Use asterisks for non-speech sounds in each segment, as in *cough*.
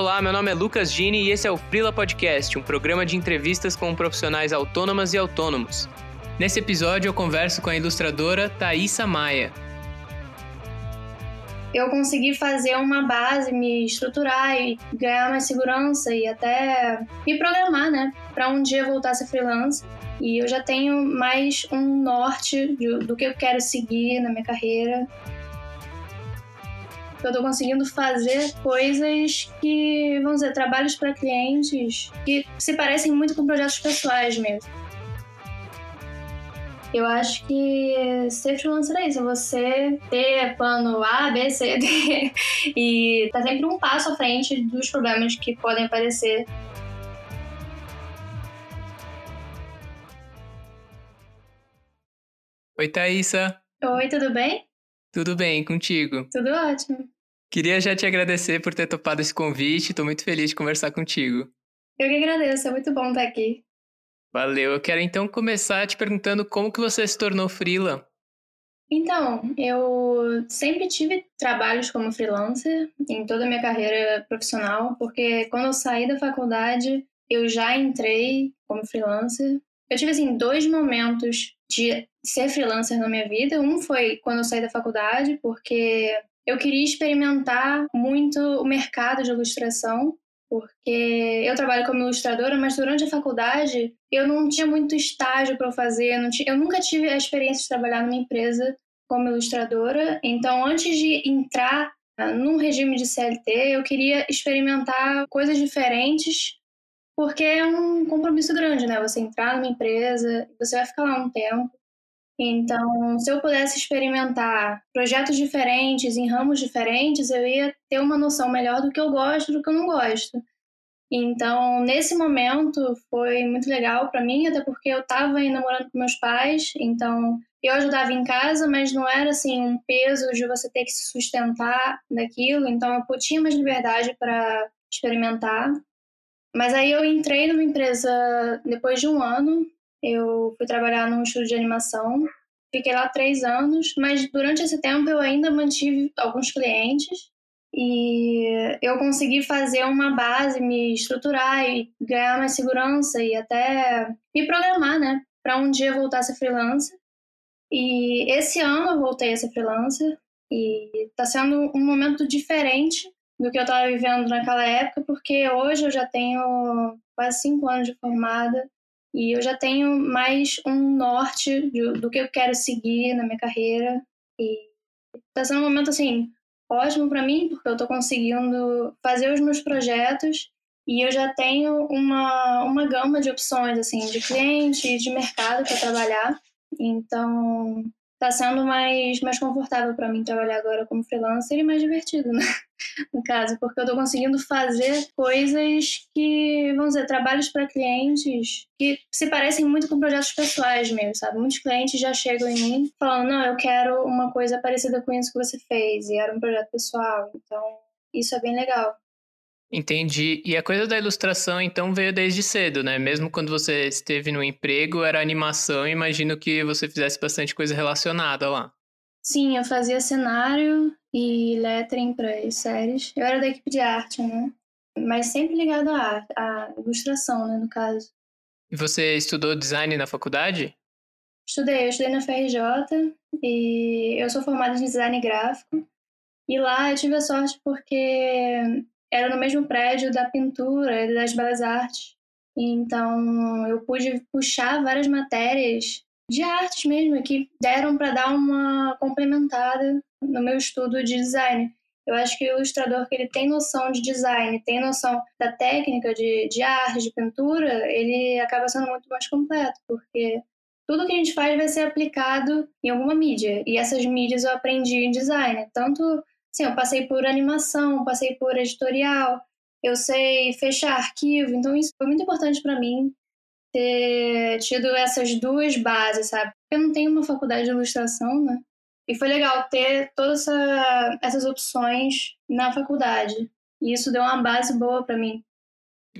Olá, meu nome é Lucas Gini e esse é o Frila Podcast, um programa de entrevistas com profissionais autônomas e autônomos. Nesse episódio eu converso com a ilustradora Thaisa Maia. Eu consegui fazer uma base, me estruturar e ganhar mais segurança e até me programar, né, para um dia voltar a ser freelancer. E eu já tenho mais um norte do que eu quero seguir na minha carreira eu tô conseguindo fazer coisas que, vamos dizer, trabalhos para clientes que se parecem muito com projetos pessoais mesmo. Eu acho que ser freelancer é isso, você ter plano A, B, C, D *laughs* e tá sempre um passo à frente dos problemas que podem aparecer. Oi, Thaisa. Oi, tudo bem? Tudo bem, contigo? Tudo ótimo. Queria já te agradecer por ter topado esse convite, estou muito feliz de conversar contigo. Eu que agradeço, é muito bom estar aqui. Valeu, eu quero então começar te perguntando como que você se tornou freela. Então, eu sempre tive trabalhos como freelancer em toda a minha carreira profissional, porque quando eu saí da faculdade, eu já entrei como freelancer. Eu tive assim dois momentos de ser freelancer na minha vida. Um foi quando eu saí da faculdade, porque eu queria experimentar muito o mercado de ilustração, porque eu trabalho como ilustradora, mas durante a faculdade eu não tinha muito estágio para fazer, eu nunca tive a experiência de trabalhar numa empresa como ilustradora, então antes de entrar ah, num regime de CLT, eu queria experimentar coisas diferentes, porque é um compromisso grande, né? Você entrar numa empresa, você vai ficar lá um tempo. Então, se eu pudesse experimentar projetos diferentes, em ramos diferentes, eu ia ter uma noção melhor do que eu gosto do que eu não gosto. Então, nesse momento, foi muito legal para mim, até porque eu estava ainda morando com meus pais, então eu ajudava em casa, mas não era assim um peso de você ter que se sustentar daquilo, então eu tinha mais liberdade para experimentar. Mas aí eu entrei numa empresa depois de um ano, eu fui trabalhar num estúdio de animação, fiquei lá três anos, mas durante esse tempo eu ainda mantive alguns clientes e eu consegui fazer uma base, me estruturar e ganhar mais segurança e até me programar, né, para um dia voltar a ser freelancer. E esse ano eu voltei a ser freelancer e está sendo um momento diferente do que eu estava vivendo naquela época, porque hoje eu já tenho quase cinco anos de formada e eu já tenho mais um norte de, do que eu quero seguir na minha carreira. E está sendo um momento, assim, ótimo para mim, porque eu estou conseguindo fazer os meus projetos e eu já tenho uma, uma gama de opções, assim, de cliente e de mercado para trabalhar. Então, tá sendo mais, mais confortável para mim trabalhar agora como freelancer e mais divertido, né? No caso, porque eu tô conseguindo fazer coisas que, vamos dizer, trabalhos para clientes que se parecem muito com projetos pessoais mesmo, sabe? Muitos clientes já chegam em mim falando, não, eu quero uma coisa parecida com isso que você fez, e era um projeto pessoal, então isso é bem legal. Entendi. E a coisa da ilustração, então, veio desde cedo, né? Mesmo quando você esteve no emprego, era animação, imagino que você fizesse bastante coisa relacionada lá. Sim, eu fazia cenário e lettering para as séries. Eu era da equipe de arte, né? Mas sempre ligado à arte, à ilustração, né, no caso. E você estudou design na faculdade? Estudei, eu estudei na FRJ e eu sou formada em design gráfico. E lá eu tive a sorte porque era no mesmo prédio da pintura e das belas artes. Então eu pude puxar várias matérias de artes mesmo que deram para dar uma complementada no meu estudo de design. Eu acho que o ilustrador que ele tem noção de design, tem noção da técnica de, de arte, de pintura, ele acaba sendo muito mais completo, porque tudo que a gente faz vai ser aplicado em alguma mídia. E essas mídias eu aprendi em design, tanto Sim, eu passei por animação, passei por editorial, eu sei fechar arquivo, então isso foi muito importante para mim ter tido essas duas bases, sabe? Eu não tenho uma faculdade de ilustração, né? E foi legal ter todas essa, essas opções na faculdade. E isso deu uma base boa para mim.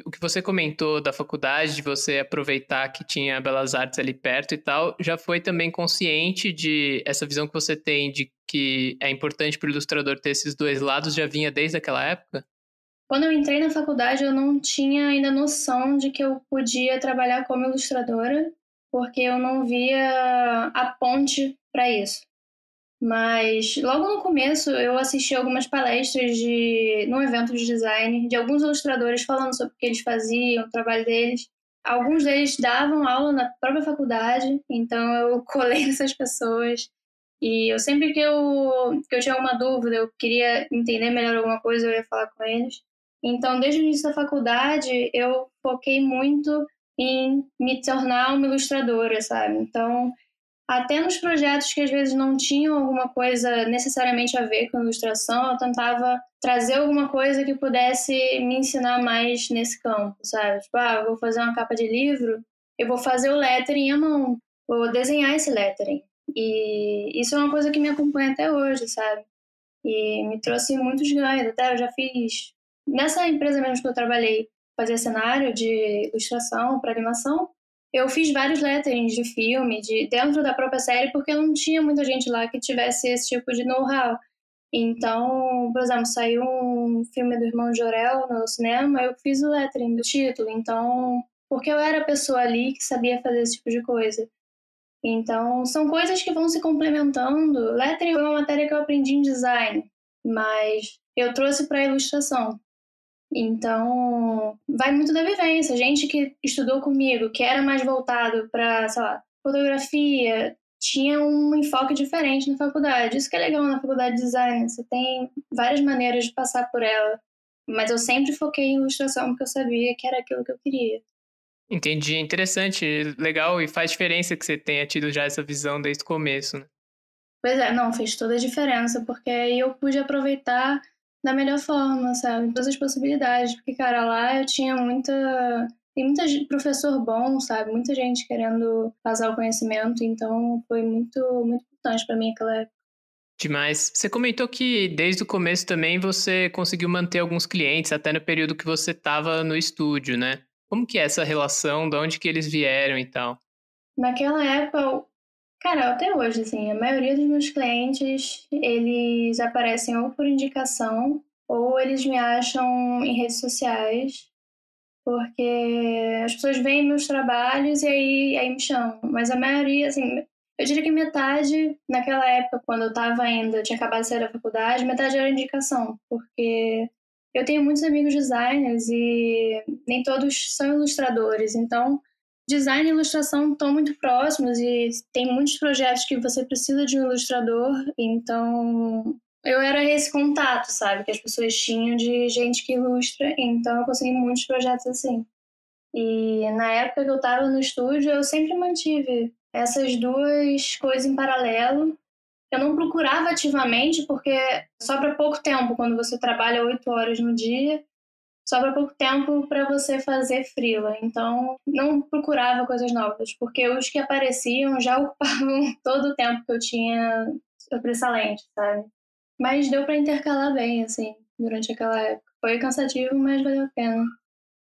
O que você comentou da faculdade, de você aproveitar que tinha Belas Artes ali perto e tal, já foi também consciente de essa visão que você tem de que é importante para o ilustrador ter esses dois lados, já vinha desde aquela época? Quando eu entrei na faculdade, eu não tinha ainda noção de que eu podia trabalhar como ilustradora, porque eu não via a ponte para isso. Mas logo no começo eu assisti algumas palestras de num evento de design de alguns ilustradores falando sobre o que eles faziam, o trabalho deles. Alguns deles davam aula na própria faculdade, então eu *laughs* colei nessas pessoas. E eu sempre que eu, que eu tinha alguma dúvida, eu queria entender melhor alguma coisa, eu ia falar com eles. Então, desde o início da faculdade, eu foquei muito em me tornar uma ilustradora, sabe? Então, até nos projetos que às vezes não tinham alguma coisa necessariamente a ver com ilustração, eu tentava trazer alguma coisa que pudesse me ensinar mais nesse campo, sabe? Tipo, ah, vou fazer uma capa de livro, eu vou fazer o lettering à mão, vou desenhar esse lettering. E isso é uma coisa que me acompanha até hoje, sabe? E me trouxe muitos ganhos. Até eu já fiz. Nessa empresa mesmo que eu trabalhei, fazia cenário de ilustração para animação eu fiz vários letterings de filme, de dentro da própria série, porque não tinha muita gente lá que tivesse esse tipo de know-how. Então, por exemplo, saiu um filme do Irmão Jorel no cinema, eu fiz o lettering do título. Então, porque eu era a pessoa ali que sabia fazer esse tipo de coisa. Então, são coisas que vão se complementando. Lettering foi uma matéria que eu aprendi em design, mas eu trouxe para ilustração. Então, vai muito da vivência. Gente que estudou comigo, que era mais voltado para, sei lá, fotografia, tinha um enfoque diferente na faculdade. Isso que é legal na faculdade de design. Você tem várias maneiras de passar por ela. Mas eu sempre foquei em ilustração porque eu sabia que era aquilo que eu queria. Entendi, interessante, legal e faz diferença que você tenha tido já essa visão desde o começo, né? Pois é, não, fez toda a diferença, porque aí eu pude aproveitar da melhor forma, sabe? Todas as possibilidades. Porque, cara, lá eu tinha muita. Tem muita professor bom, sabe? Muita gente querendo passar o conhecimento, então foi muito, muito importante para mim aquela época. Demais. Você comentou que desde o começo também você conseguiu manter alguns clientes, até no período que você estava no estúdio, né? Como que é essa relação? De onde que eles vieram e tal? Naquela época, Cara, até hoje, assim, a maioria dos meus clientes, eles aparecem ou por indicação, ou eles me acham em redes sociais, porque as pessoas veem meus trabalhos e aí, aí me chamam. Mas a maioria, assim, eu diria que metade, naquela época, quando eu estava ainda, tinha acabado de sair da faculdade, metade era indicação, porque eu tenho muitos amigos designers e nem todos são ilustradores, então design e ilustração estão muito próximos e tem muitos projetos que você precisa de um ilustrador, então eu era esse contato, sabe, que as pessoas tinham de gente que ilustra, então eu consegui muitos projetos assim. E na época que eu estava no estúdio, eu sempre mantive essas duas coisas em paralelo. Eu não procurava ativamente, porque sobra pouco tempo quando você trabalha oito horas no dia sobra pouco tempo para você fazer frila. Então, não procurava coisas novas, porque os que apareciam já *laughs* ocupavam todo o tempo que eu tinha sobre essa lente, sabe? Mas deu para intercalar bem, assim, durante aquela época. Foi cansativo, mas valeu a pena.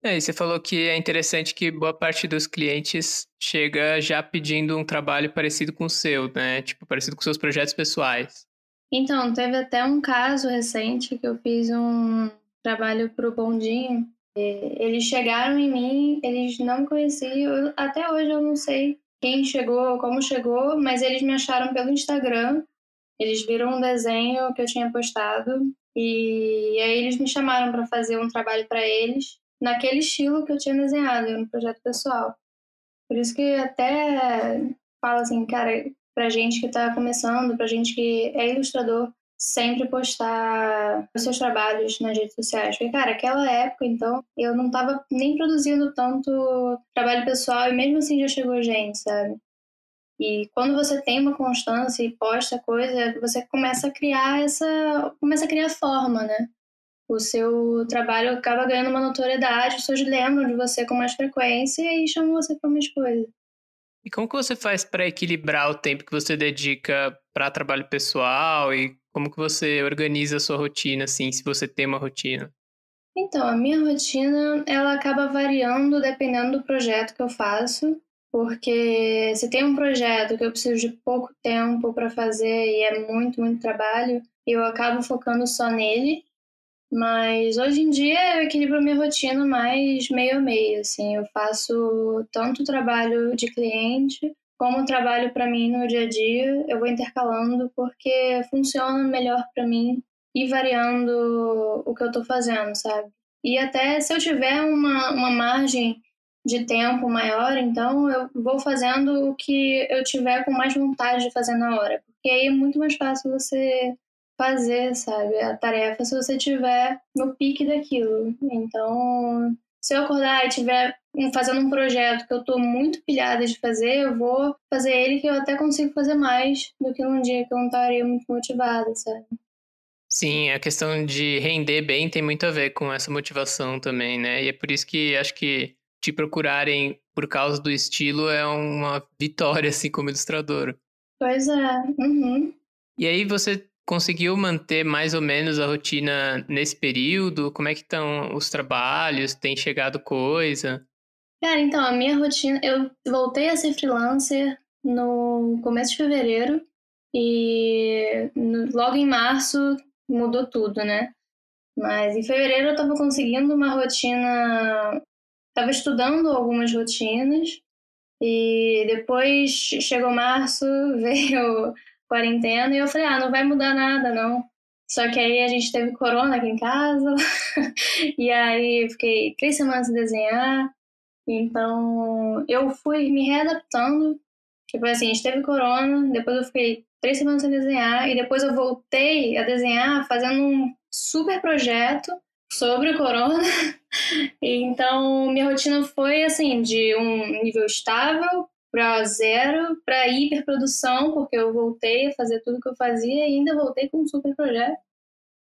É, e você falou que é interessante que boa parte dos clientes chega já pedindo um trabalho parecido com o seu, né? Tipo, parecido com seus projetos pessoais. Então, teve até um caso recente que eu fiz um, trabalho para o Bondinho, eles chegaram em mim, eles não me conheciam, até hoje eu não sei quem chegou, como chegou, mas eles me acharam pelo Instagram, eles viram um desenho que eu tinha postado e aí eles me chamaram para fazer um trabalho para eles naquele estilo que eu tinha desenhado no projeto pessoal. Por isso que até falo assim, cara, pra gente que está começando, pra gente que é ilustrador, sempre postar os seus trabalhos nas redes sociais. Porque, cara, aquela época, então, eu não tava nem produzindo tanto trabalho pessoal e mesmo assim já chegou gente, sabe? E quando você tem uma constância e posta coisa, você começa a criar essa. começa a criar forma, né? O seu trabalho acaba ganhando uma notoriedade, as pessoas lembram de você com mais frequência e chamam você para mais coisas. E como que você faz para equilibrar o tempo que você dedica para trabalho pessoal e como que você organiza a sua rotina, assim, se você tem uma rotina? Então, a minha rotina, ela acaba variando dependendo do projeto que eu faço, porque se tem um projeto que eu preciso de pouco tempo para fazer e é muito, muito trabalho, eu acabo focando só nele. Mas hoje em dia eu equilibro minha rotina mais meio a meio, assim. Eu faço tanto trabalho de cliente como trabalho para mim no dia a dia. Eu vou intercalando porque funciona melhor para mim e variando o que eu estou fazendo, sabe? E até se eu tiver uma, uma margem de tempo maior, então eu vou fazendo o que eu tiver com mais vontade de fazer na hora. Porque aí é muito mais fácil você fazer, sabe, a tarefa se você tiver no pique daquilo. Então, se eu acordar e tiver fazendo um projeto que eu tô muito pilhada de fazer, eu vou fazer ele que eu até consigo fazer mais do que num dia que eu não estaria muito motivada, sabe? Sim, a questão de render bem tem muito a ver com essa motivação também, né? E é por isso que acho que te procurarem por causa do estilo é uma vitória, assim, como ilustrador. Pois é. Uhum. E aí você conseguiu manter mais ou menos a rotina nesse período? Como é que estão os trabalhos? Tem chegado coisa? Cara, então, a minha rotina... Eu voltei a ser freelancer no começo de fevereiro e no, logo em março mudou tudo, né? Mas em fevereiro eu tava conseguindo uma rotina... Tava estudando algumas rotinas e depois chegou março, *laughs* veio quarentena e eu falei, ah, não vai mudar nada, não. Só que aí a gente teve corona aqui em casa, *laughs* e aí fiquei três semanas sem desenhar. Então eu fui me readaptando. Tipo assim, a gente teve corona, depois eu fiquei três semanas sem desenhar, e depois eu voltei a desenhar fazendo um super projeto sobre o corona. *laughs* então, minha rotina foi assim, de um nível estável para zero, para hiperprodução, porque eu voltei a fazer tudo que eu fazia e ainda voltei com um super projeto.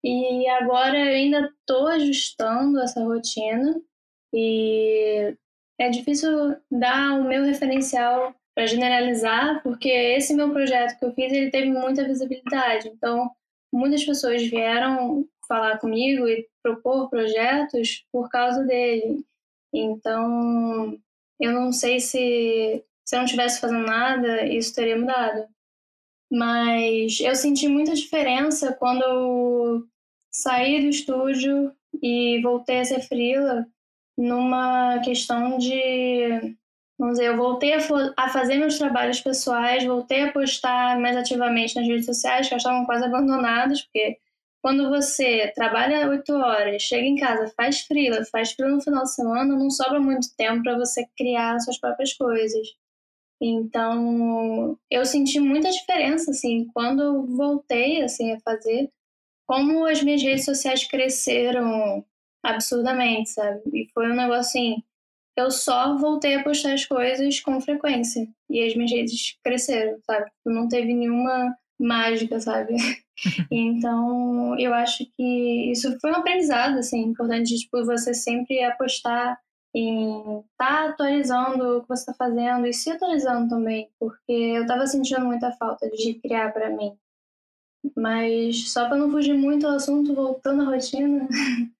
E agora eu ainda estou ajustando essa rotina e é difícil dar o meu referencial para generalizar, porque esse meu projeto que eu fiz ele teve muita visibilidade. Então, muitas pessoas vieram falar comigo e propor projetos por causa dele. Então, eu não sei se se eu não estivesse fazendo nada, isso teria mudado. Mas eu senti muita diferença quando eu saí do estúdio e voltei a ser frila numa questão de vamos dizer, eu voltei a, a, fazer meus trabalhos pessoais, voltei a postar mais ativamente nas redes sociais, que estavam quase abandonadas, porque quando você trabalha oito horas, chega em casa, faz frila, faz frila no final de semana, não sobra muito tempo para você criar suas próprias coisas. Então, eu senti muita diferença, assim, quando eu voltei, assim, a fazer, como as minhas redes sociais cresceram absurdamente, sabe? E foi um negócio assim, eu só voltei a postar as coisas com frequência e as minhas redes cresceram, sabe? Não teve nenhuma mágica, sabe? *laughs* *laughs* então, eu acho que isso foi um aprendizado, assim, importante, tipo, você sempre apostar em estar tá atualizando o que você está fazendo e se atualizando também, porque eu estava sentindo muita falta de criar para mim. Mas só para não fugir muito do assunto, voltando à rotina, *laughs*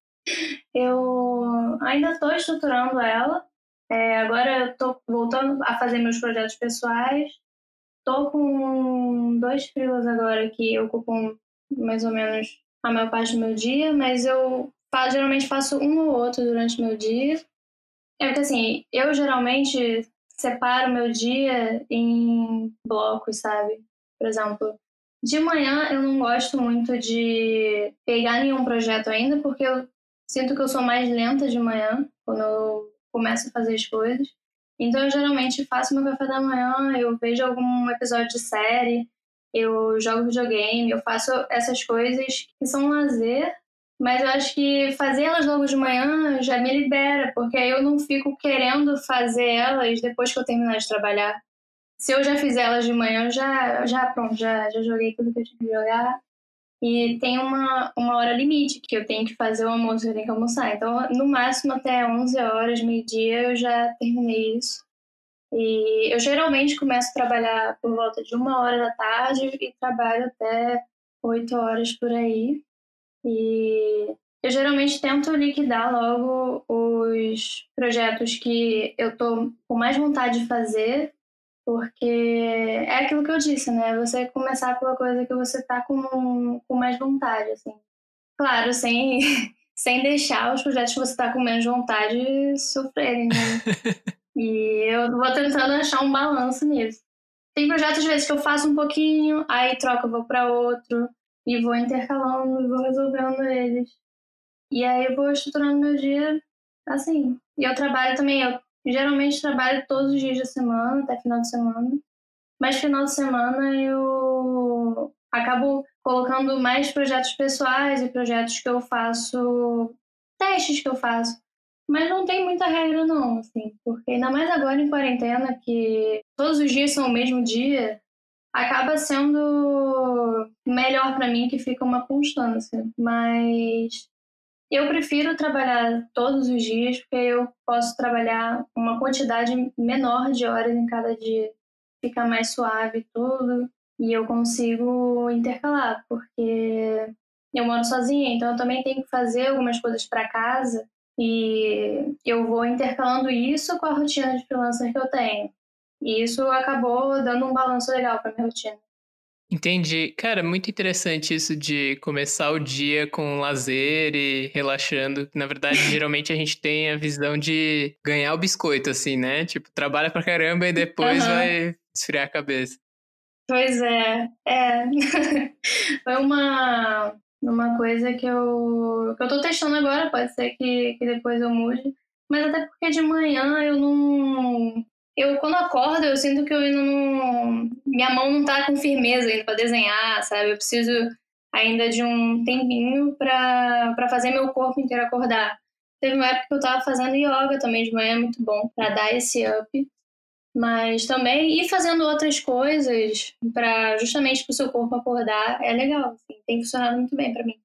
eu ainda estou estruturando ela. É, agora eu estou voltando a fazer meus projetos pessoais. Estou com dois frilas agora que ocupam mais ou menos a maior parte do meu dia, mas eu geralmente faço um ou outro durante o meu dia. É que assim, eu geralmente separo meu dia em blocos, sabe? Por exemplo, de manhã eu não gosto muito de pegar nenhum projeto ainda, porque eu sinto que eu sou mais lenta de manhã, quando eu começo a fazer as coisas. Então eu geralmente faço meu café da manhã, eu vejo algum episódio de série, eu jogo videogame, eu faço essas coisas que são lazer mas eu acho que fazer elas logo de manhã já me libera, porque aí eu não fico querendo fazer elas depois que eu terminar de trabalhar. Se eu já fizer elas de manhã, já, já pronto, já, já joguei tudo que eu tinha que jogar. E tem uma, uma hora limite que eu tenho que fazer o almoço, eu tenho que almoçar. Então, no máximo até 11 horas, meio-dia, eu já terminei isso. E eu geralmente começo a trabalhar por volta de uma hora da tarde e trabalho até 8 horas por aí. E eu geralmente tento liquidar logo os projetos que eu tô com mais vontade de fazer, porque é aquilo que eu disse, né? Você começar pela coisa que você tá com, com mais vontade, assim. Claro, sem, *laughs* sem deixar os projetos que você está com menos vontade sofrerem, né? *laughs* e eu vou tentando achar um balanço nisso. Tem projetos, às vezes, que eu faço um pouquinho, aí troco, eu vou para outro, e vou intercalando, vou resolvendo eles. E aí eu vou estruturando meu dia assim. E eu trabalho também, eu geralmente trabalho todos os dias da semana, até final de semana. Mas final de semana eu acabo colocando mais projetos pessoais e projetos que eu faço, testes que eu faço. Mas não tem muita regra não, assim, porque ainda mais agora em quarentena, que todos os dias são o mesmo dia, acaba sendo melhor para mim que fica uma constância. Mas eu prefiro trabalhar todos os dias porque eu posso trabalhar uma quantidade menor de horas em cada dia, fica mais suave tudo e eu consigo intercalar, porque eu moro sozinha, então eu também tenho que fazer algumas coisas para casa e eu vou intercalando isso com a rotina de freelancer que eu tenho. E isso acabou dando um balanço legal para minha rotina. Entendi. Cara, muito interessante isso de começar o dia com lazer e relaxando. Na verdade, *laughs* geralmente a gente tem a visão de ganhar o biscoito, assim, né? Tipo, trabalha pra caramba e depois uhum. vai esfriar a cabeça. Pois é, é. Foi *laughs* uma, uma coisa que eu, que eu tô testando agora, pode ser que, que depois eu mude. Mas até porque de manhã eu não. Eu, quando acordo, eu sinto que eu ainda não. Minha mão não tá com firmeza ainda pra desenhar, sabe? Eu preciso ainda de um tempinho pra fazer meu corpo inteiro acordar. Teve uma época que eu tava fazendo yoga também de manhã, muito bom, pra dar esse up. Mas também ir fazendo outras coisas para justamente para o seu corpo acordar é legal. Assim, tem funcionado muito bem para mim.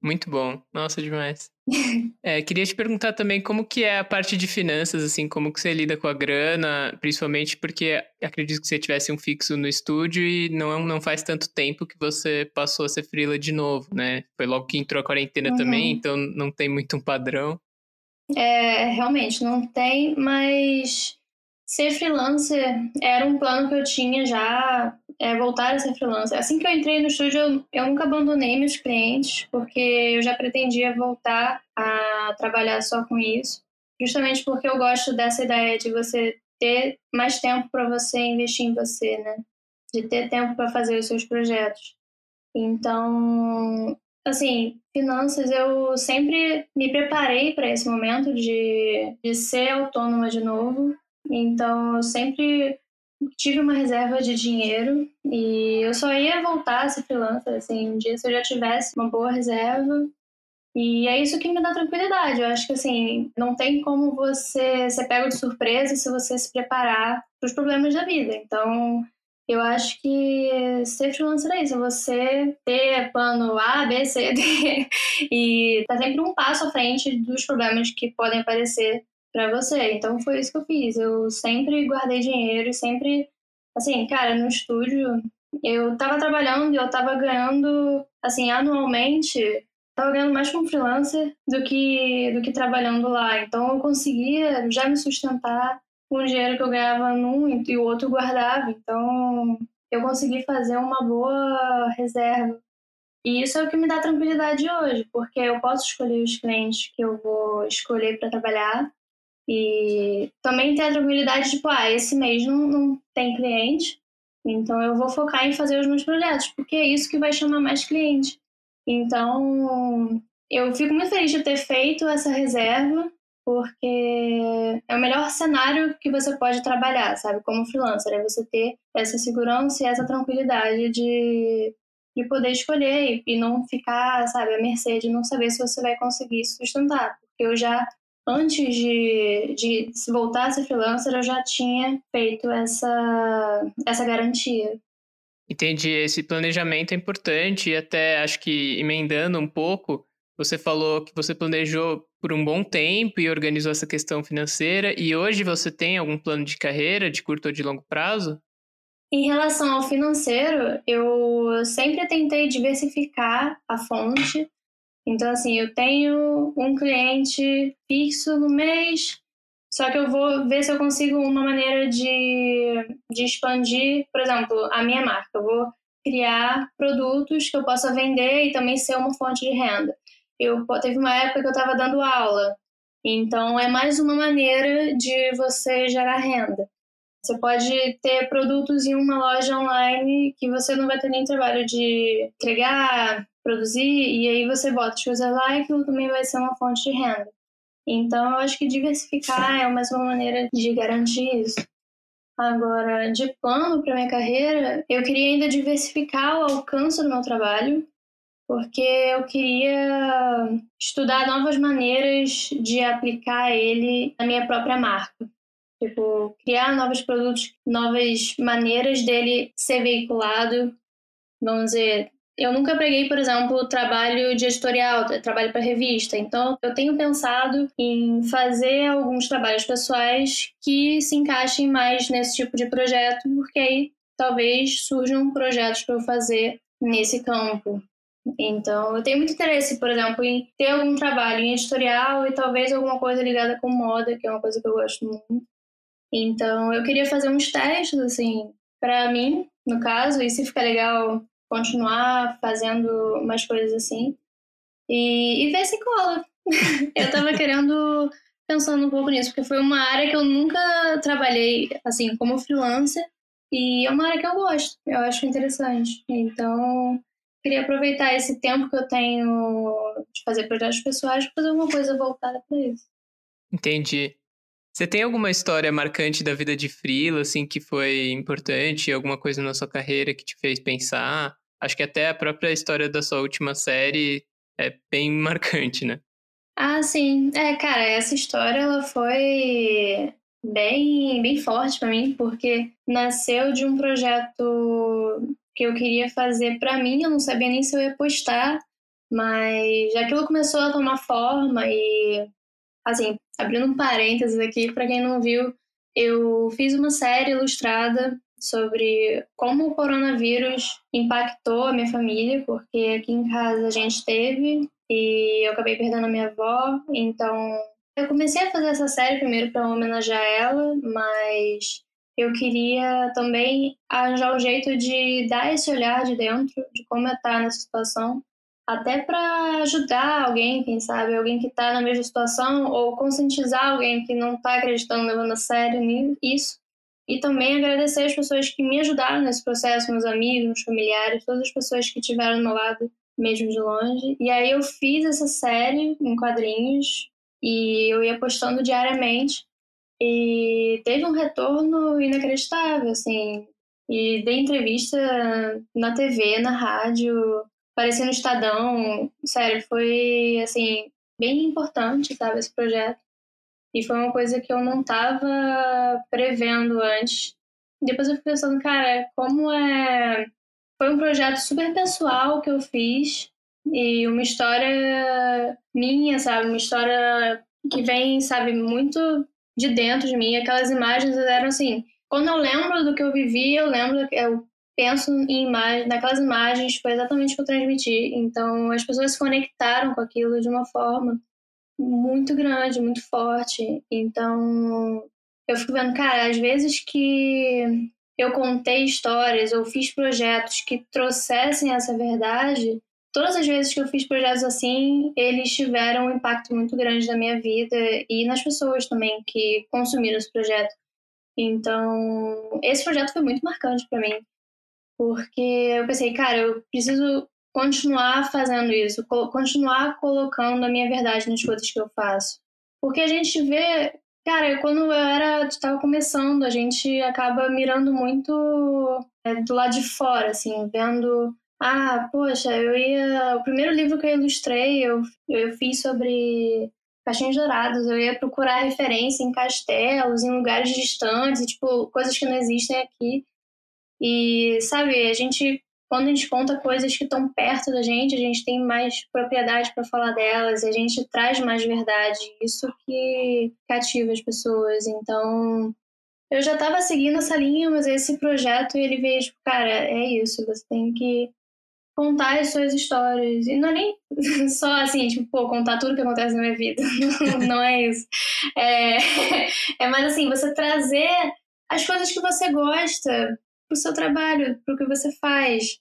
Muito bom. Nossa, demais. *laughs* é, queria te perguntar também como que é a parte de finanças, assim, como que você lida com a grana, principalmente porque acredito que você tivesse um fixo no estúdio e não, não faz tanto tempo que você passou a ser freela de novo, né? Foi logo que entrou a quarentena uhum. também, então não tem muito um padrão. É, realmente, não tem, mas ser freelancer era um plano que eu tinha já, é, voltar a ser freelancer. Assim que eu entrei no estúdio, eu, eu nunca abandonei meus clientes, porque eu já pretendia voltar a trabalhar só com isso, justamente porque eu gosto dessa ideia de você ter mais tempo para você investir em você, né? De ter tempo para fazer os seus projetos. Então, assim, finanças, eu sempre me preparei para esse momento de, de ser autônoma de novo então, eu sempre tive uma reserva de dinheiro e eu só ia voltar a ser freelancer, assim, um dia se eu já tivesse uma boa reserva. E é isso que me dá tranquilidade. Eu acho que, assim, não tem como você ser pego de surpresa se você se preparar para os problemas da vida. Então, eu acho que ser freelancer é isso, é você ter plano A, B, C, D *laughs* e tá sempre um passo à frente dos problemas que podem aparecer para você. Então foi isso que eu fiz. Eu sempre guardei dinheiro sempre, assim, cara, no estúdio eu tava trabalhando e eu tava ganhando, assim, anualmente, tava ganhando mais como freelancer do que do que trabalhando lá. Então eu conseguia já me sustentar com o dinheiro que eu ganhava num e o outro guardava. Então eu consegui fazer uma boa reserva. E isso é o que me dá tranquilidade hoje, porque eu posso escolher os clientes que eu vou escolher para trabalhar e também ter a tranquilidade, tipo, ah, esse mês não, não tem cliente, então eu vou focar em fazer os meus projetos, porque é isso que vai chamar mais cliente. Então, eu fico muito feliz de ter feito essa reserva, porque é o melhor cenário que você pode trabalhar, sabe, como freelancer, é você ter essa segurança e essa tranquilidade de, de poder escolher e, e não ficar, sabe, à mercê de não saber se você vai conseguir sustentar, porque eu já antes de, de voltar a ser freelancer, eu já tinha feito essa, essa garantia. Entendi. Esse planejamento é importante e até acho que emendando um pouco, você falou que você planejou por um bom tempo e organizou essa questão financeira e hoje você tem algum plano de carreira de curto ou de longo prazo? Em relação ao financeiro, eu sempre tentei diversificar a fonte então, assim, eu tenho um cliente fixo no mês, só que eu vou ver se eu consigo uma maneira de, de expandir, por exemplo, a minha marca. Eu vou criar produtos que eu possa vender e também ser uma fonte de renda. eu teve uma época que eu estava dando aula. Então é mais uma maneira de você gerar renda. Você pode ter produtos em uma loja online que você não vai ter nem trabalho de entregar, produzir, e aí você bota as coisas lá e aquilo também vai ser uma fonte de renda. Então, eu acho que diversificar é mais uma maneira de garantir isso. Agora, de plano para minha carreira, eu queria ainda diversificar o alcance do meu trabalho, porque eu queria estudar novas maneiras de aplicar ele na minha própria marca. Tipo, criar novos produtos, novas maneiras dele ser veiculado. Vamos dizer, eu nunca preguei, por exemplo, trabalho de editorial, trabalho para revista. Então, eu tenho pensado em fazer alguns trabalhos pessoais que se encaixem mais nesse tipo de projeto, porque aí talvez surjam projetos para eu fazer nesse campo. Então, eu tenho muito interesse, por exemplo, em ter algum trabalho em editorial e talvez alguma coisa ligada com moda, que é uma coisa que eu gosto muito. Então, eu queria fazer uns testes, assim, para mim, no caso, e se ficar legal, continuar fazendo umas coisas assim. E, e ver se cola. *laughs* eu tava querendo, pensando um pouco nisso, porque foi uma área que eu nunca trabalhei, assim, como freelancer. E é uma área que eu gosto, eu acho interessante. Então, queria aproveitar esse tempo que eu tenho de fazer projetos pessoais para fazer alguma coisa voltada para isso. Entendi. Você tem alguma história marcante da vida de Frila, assim, que foi importante, alguma coisa na sua carreira que te fez pensar? Acho que até a própria história da sua última série é bem *laughs* marcante, né? Ah, sim. É, cara, essa história ela foi bem, bem forte para mim, porque nasceu de um projeto que eu queria fazer para mim, eu não sabia nem se eu ia postar, mas aquilo começou a tomar forma e assim, abrindo um parênteses aqui para quem não viu, eu fiz uma série ilustrada sobre como o coronavírus impactou a minha família, porque aqui em casa a gente teve e eu acabei perdendo a minha avó, então eu comecei a fazer essa série primeiro para homenagear ela, mas eu queria também arranjar um jeito de dar esse olhar de dentro de como é estar nessa situação até para ajudar alguém, quem sabe, alguém que está na mesma situação, ou conscientizar alguém que não está acreditando, levando a sério isso. E também agradecer as pessoas que me ajudaram nesse processo, meus amigos, meus familiares, todas as pessoas que estiveram do meu lado, mesmo de longe. E aí eu fiz essa série em quadrinhos e eu ia postando diariamente. E teve um retorno inacreditável, assim. E dei entrevista na TV, na rádio, apareci no Estadão. Sério, foi, assim, bem importante, sabe, esse projeto. E foi uma coisa que eu não estava prevendo antes. Depois eu fiquei pensando, cara, como é. Foi um projeto super pessoal que eu fiz e uma história minha, sabe? Uma história que vem, sabe, muito de dentro de mim. Aquelas imagens eram assim. Quando eu lembro do que eu vivi, eu lembro, eu penso em imagens, naquelas imagens, foi exatamente o que eu transmiti. Então as pessoas se conectaram com aquilo de uma forma muito grande, muito forte. Então eu fico vendo, cara, às vezes que eu contei histórias ou fiz projetos que trouxessem essa verdade, todas as vezes que eu fiz projetos assim, eles tiveram um impacto muito grande na minha vida e nas pessoas também que consumiram esse projeto. Então, esse projeto foi muito marcante para mim porque eu pensei, cara, eu preciso continuar fazendo isso, continuar colocando a minha verdade nas coisas que eu faço. Porque a gente vê, cara, quando eu era, estava começando, a gente acaba mirando muito é, do lado de fora, assim, vendo, ah, poxa, eu ia, o primeiro livro que eu ilustrei, eu, eu fiz sobre caixinhos dourados, eu ia procurar referência em castelos, em lugares distantes, tipo, coisas que não existem aqui. E, sabe, a gente, quando a gente conta coisas que estão perto da gente, a gente tem mais propriedade para falar delas, a gente traz mais verdade. Isso que cativa as pessoas. Então, eu já estava seguindo essa linha, mas esse projeto, ele veio, tipo, cara, é isso, você tem que contar as suas histórias. E não é nem *laughs* só assim, tipo, pô, contar tudo que acontece na minha vida. *laughs* não é isso. É, *laughs* é mais assim, você trazer as coisas que você gosta, para o seu trabalho, para o que você faz.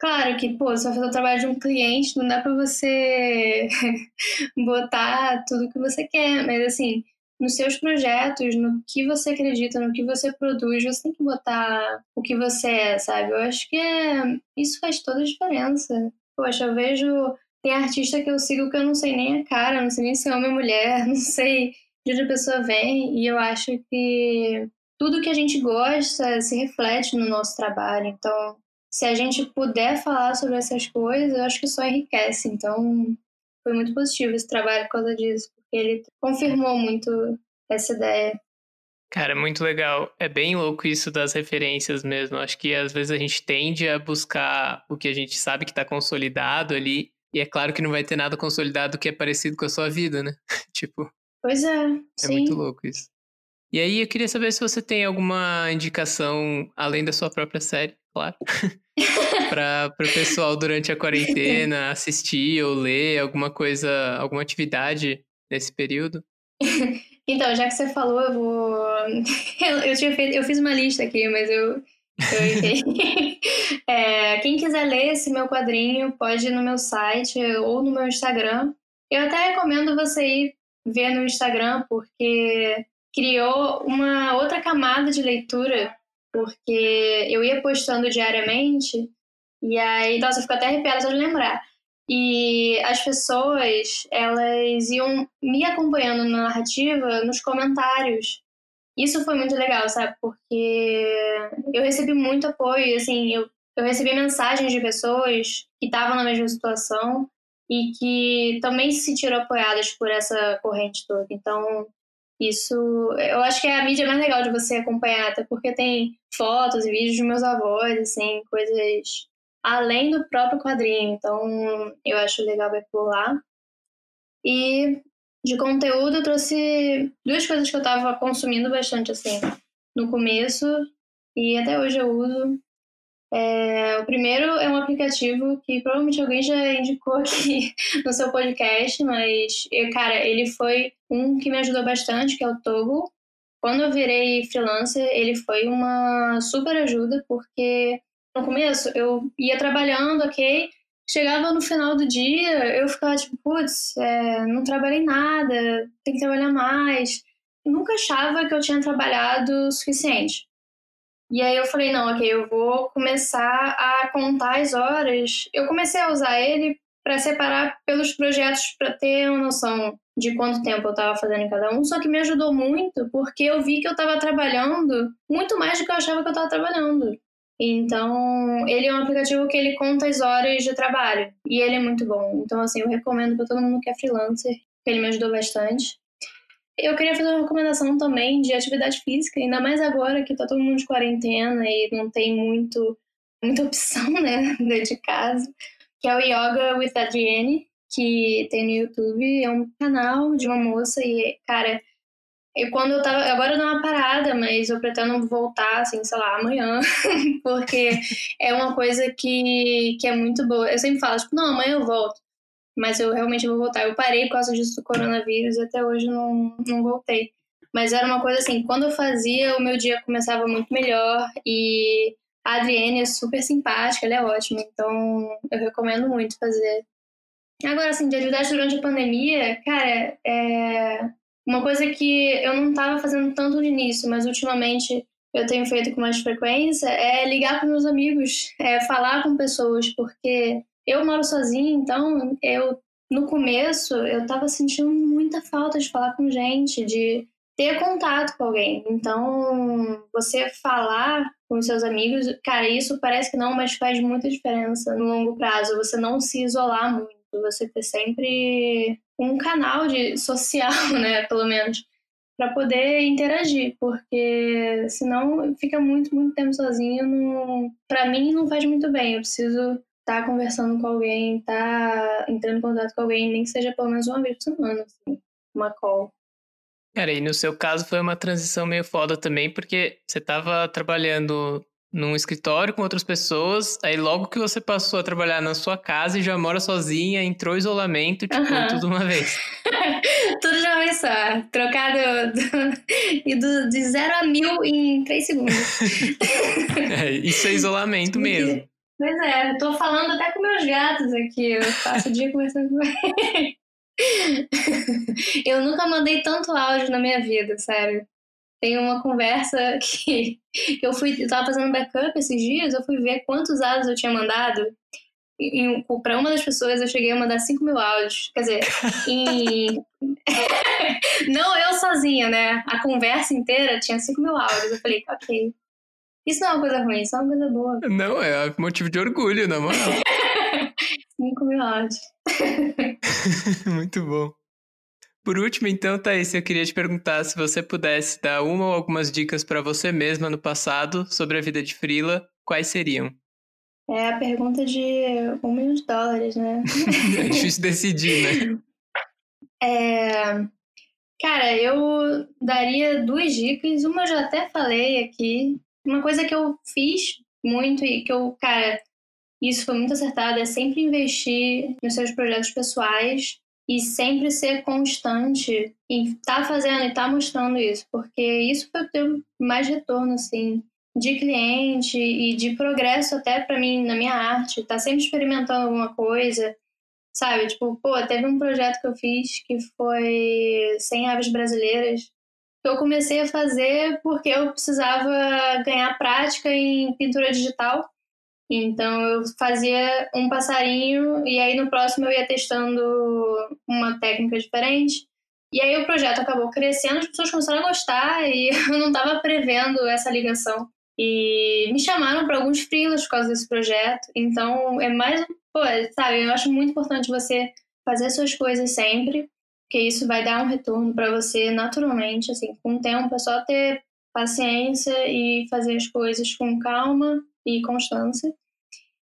Claro que, pô, você vai fazer o trabalho de um cliente, não dá para você *laughs* botar tudo que você quer, mas assim, nos seus projetos, no que você acredita, no que você produz, você tem que botar o que você é, sabe? Eu acho que é... isso faz toda a diferença. Poxa, eu vejo. Tem artista que eu sigo que eu não sei nem a cara, não sei nem se é homem ou mulher, *laughs* não sei de onde a pessoa vem, e eu acho que tudo que a gente gosta se reflete no nosso trabalho. Então, se a gente puder falar sobre essas coisas, eu acho que só enriquece. Então, foi muito positivo esse trabalho por causa disso, porque ele confirmou muito essa ideia. Cara, muito legal. É bem louco isso das referências mesmo. Acho que às vezes a gente tende a buscar o que a gente sabe que está consolidado ali. E é claro que não vai ter nada consolidado que é parecido com a sua vida, né? *laughs* tipo. Pois é. É sim. muito louco isso. E aí eu queria saber se você tem alguma indicação, além da sua própria série, claro, *laughs* para o pessoal durante a quarentena *laughs* assistir ou ler alguma coisa, alguma atividade nesse período. Então, já que você falou, eu vou. *laughs* Eu, tinha feito, eu fiz uma lista aqui, mas eu. eu é, quem quiser ler esse meu quadrinho, pode ir no meu site ou no meu Instagram. Eu até recomendo você ir ver no Instagram, porque criou uma outra camada de leitura, porque eu ia postando diariamente, e aí, nossa, eu fico até arrepiada só de lembrar. E as pessoas, elas iam me acompanhando na narrativa nos comentários. Isso foi muito legal, sabe? Porque eu recebi muito apoio, assim, eu, eu recebi mensagens de pessoas que estavam na mesma situação e que também se sentiram apoiadas por essa corrente toda. Então, isso, eu acho que é a mídia mais legal de você acompanhar, até porque tem fotos e vídeos de meus avós, assim, coisas além do próprio quadrinho. Então, eu acho legal ver por lá. E de conteúdo, eu trouxe duas coisas que eu estava consumindo bastante, assim, no começo e até hoje eu uso. É, o primeiro é um aplicativo que provavelmente alguém já indicou aqui *laughs* no seu podcast, mas, eu, cara, ele foi um que me ajudou bastante, que é o Togo. Quando eu virei freelancer, ele foi uma super ajuda, porque no começo eu ia trabalhando, ok, chegava no final do dia, eu ficava tipo, putz, é, não trabalhei nada, tem que trabalhar mais. nunca achava que eu tinha trabalhado o suficiente. E aí eu falei, não, ok, eu vou começar a contar as horas. Eu comecei a usar ele para separar pelos projetos para ter uma noção de quanto tempo eu estava fazendo em cada um, só que me ajudou muito porque eu vi que eu estava trabalhando muito mais do que eu achava que eu estava trabalhando. Então, ele é um aplicativo que ele conta as horas de trabalho e ele é muito bom. Então, assim, eu recomendo para todo mundo que é freelancer, ele me ajudou bastante. Eu queria fazer uma recomendação também de atividade física, ainda mais agora que tá todo mundo de quarentena e não tem muito, muita *laughs* opção, né, dentro de casa, que é o Yoga with Adrienne, que tem no YouTube. É um canal de uma moça e, cara, e quando eu tava. Agora eu dou uma parada, mas eu pretendo voltar, assim, sei lá, amanhã. *laughs* porque é uma coisa que, que é muito boa. Eu sempre falo, tipo, não, amanhã eu volto. Mas eu realmente vou voltar. Eu parei por causa disso do coronavírus e até hoje não, não voltei. Mas era uma coisa assim, quando eu fazia, o meu dia começava muito melhor. E a Adrienne é super simpática, ela é ótima. Então eu recomendo muito fazer. Agora, assim, de atividade durante a pandemia, cara, é uma coisa que eu não estava fazendo tanto no início, mas ultimamente eu tenho feito com mais frequência é ligar para meus amigos, é falar com pessoas, porque eu moro sozinha, então eu no começo eu estava sentindo muita falta de falar com gente, de ter contato com alguém. Então, você falar com seus amigos, cara, isso parece que não, mas faz muita diferença no longo prazo. Você não se isolar muito, você ter sempre um canal de *laughs* social, né, pelo menos, para poder interagir, porque senão fica muito, muito tempo sozinho, não... para mim não faz muito bem. Eu preciso tá conversando com alguém, tá entrando em contato com alguém, nem que seja pelo menos uma vez por semana, assim, uma call. Cara, e no seu caso foi uma transição meio foda também, porque você estava trabalhando num escritório com outras pessoas, aí logo que você passou a trabalhar na sua casa e já mora sozinha, entrou isolamento, tipo, uhum. tudo uma vez. *laughs* tudo de uma vez só. Trocado *laughs* do, de zero a mil em três segundos. *laughs* é, isso é isolamento mesmo. Pois é, eu tô falando até com meus gatos aqui. Eu passo o dia conversando com eles. *laughs* eu nunca mandei tanto áudio na minha vida, sério. Tem uma conversa que eu fui, eu tava fazendo backup esses dias, eu fui ver quantos áudios eu tinha mandado. Para uma das pessoas eu cheguei a mandar 5 mil áudios. Quer dizer, *laughs* em... *laughs* não eu sozinha, né? A conversa inteira tinha 5 mil áudios. Eu falei, ok. Isso não é uma coisa ruim, isso é uma coisa boa. Não, é motivo de orgulho, na moral. 5 mil áudios. Muito bom. Por último, então, Thaís, eu queria te perguntar se você pudesse dar uma ou algumas dicas para você mesma no passado sobre a vida de Frila, quais seriam? É a pergunta de um milhão de dólares, né? *laughs* é difícil decidir, né? *laughs* É... Cara, eu daria duas dicas. Uma eu já até falei aqui. Uma coisa que eu fiz muito e que eu, cara, isso foi muito acertado, é sempre investir nos seus projetos pessoais e sempre ser constante em estar tá fazendo e estar tá mostrando isso, porque isso foi ter mais retorno, assim, de cliente e de progresso até para mim na minha arte, tá sempre experimentando alguma coisa, sabe? Tipo, pô, teve um projeto que eu fiz que foi 100 aves brasileiras, eu comecei a fazer porque eu precisava ganhar prática em pintura digital então eu fazia um passarinho e aí no próximo eu ia testando uma técnica diferente. E aí o projeto acabou crescendo, as pessoas começaram a gostar e *laughs* eu não estava prevendo essa ligação. E me chamaram para alguns freelas por causa desse projeto. Então é mais, pô, sabe, eu acho muito importante você fazer suas coisas sempre, porque isso vai dar um retorno para você naturalmente, assim, com o tempo é só ter paciência e fazer as coisas com calma e constância.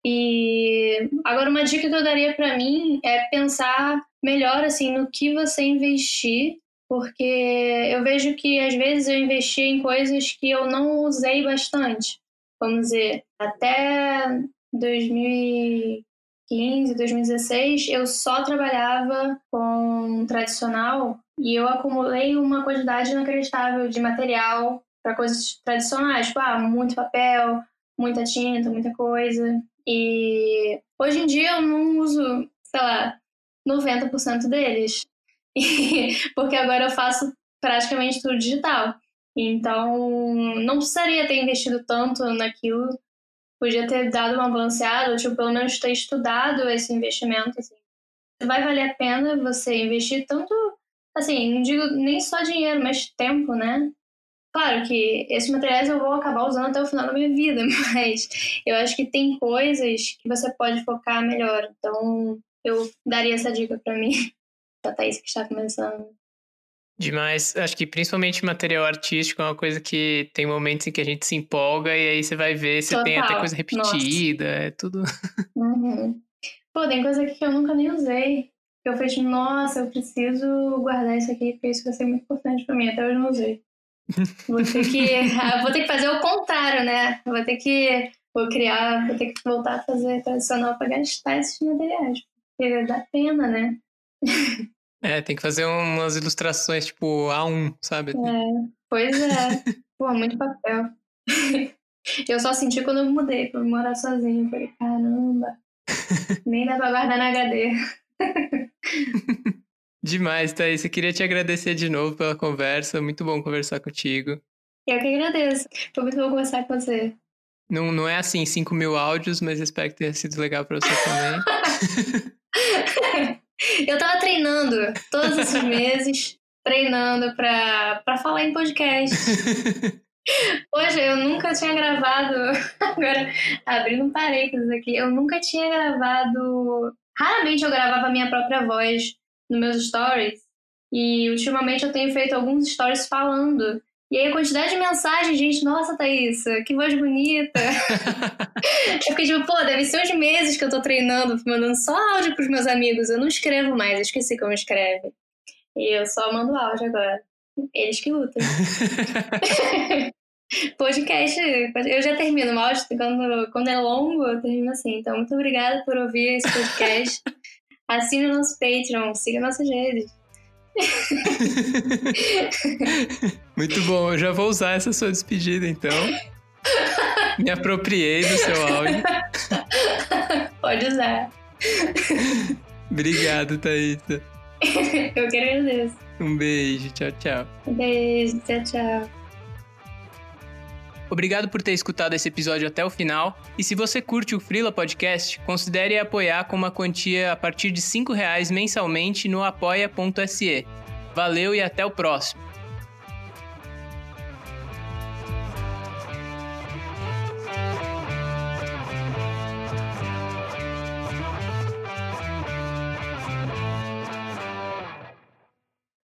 E agora uma dica que eu daria para mim é pensar melhor assim no que você investir, porque eu vejo que às vezes eu investi em coisas que eu não usei bastante. Vamos dizer, até 2015, 2016, eu só trabalhava com tradicional e eu acumulei uma quantidade inacreditável de material para coisas tradicionais, tipo, ah, muito papel, muita tinta, muita coisa. E hoje em dia eu não uso, sei lá, 90% deles. *laughs* porque agora eu faço praticamente tudo digital. Então, não precisaria ter investido tanto naquilo. Podia ter dado uma balanceada, ou tipo, pelo menos ter estudado esse investimento. Assim. Vai valer a pena você investir tanto, assim, não digo nem só dinheiro, mas tempo, né? Claro que esses materiais eu vou acabar usando até o final da minha vida, *laughs* mas eu acho que tem coisas que você pode focar melhor. Então, eu daria essa dica para mim, *laughs* pra Thaís que está começando. Demais. Acho que principalmente material artístico é uma coisa que tem momentos em que a gente se empolga e aí você vai ver se Total. tem até coisa repetida, Nossa. é tudo. *laughs* Uhum. Pô, tem coisa aqui que eu nunca nem usei. Eu falei, nossa, eu preciso guardar isso aqui, porque isso vai ser muito importante para mim. Até hoje não usei. Vou ter que, *laughs* *laughs* vou ter que fazer o contrário, né? Vou ter que vou criar, vou ter que voltar a fazer tradicional para gastar esses materiais. Porque dá pena, né? É, tem que fazer umas ilustrações tipo A1, sabe? É, pois é. Pô, muito papel. *laughs* Eu só senti quando eu mudei pra morar sozinha. Eu falei, caramba, nem dá pra guardar na HD. *laughs* Demais, Thaís. Eu queria te agradecer de novo pela conversa. Muito bom conversar contigo. Eu que agradeço. Foi muito bom conversar com você. Não, não é assim 5 mil áudios, mas espero que tenha sido legal para você também. *laughs* eu tava treinando todos esses *laughs* meses, treinando pra, pra falar em podcast. *laughs* Hoje eu nunca tinha gravado. *laughs* Agora, abrindo um parênteses aqui, eu nunca tinha gravado. Raramente eu gravava a minha própria voz nos meus stories. E ultimamente eu tenho feito alguns stories falando. E aí a quantidade de mensagens, gente, nossa, Thaís, que voz bonita. *laughs* eu fiquei tipo, pô, deve ser uns meses que eu tô treinando, mandando só áudio pros meus amigos. Eu não escrevo mais, eu esqueci como escreve. E eu só mando áudio agora. Eles que lutam. *laughs* Podcast, eu já termino o áudio, quando, quando é longo, eu termino assim. Então, muito obrigada por ouvir esse podcast. *laughs* Assine o nosso Patreon, siga nossas redes. Muito bom, eu já vou usar essa sua despedida então. Me apropriei do seu áudio. Pode usar. Obrigado, Thaísa. Eu que agradeço. Um beijo, tchau, tchau. Um beijo, tchau, tchau. Obrigado por ter escutado esse episódio até o final. E se você curte o Freela Podcast, considere apoiar com uma quantia a partir de R$ reais mensalmente no apoia.se. Valeu e até o próximo!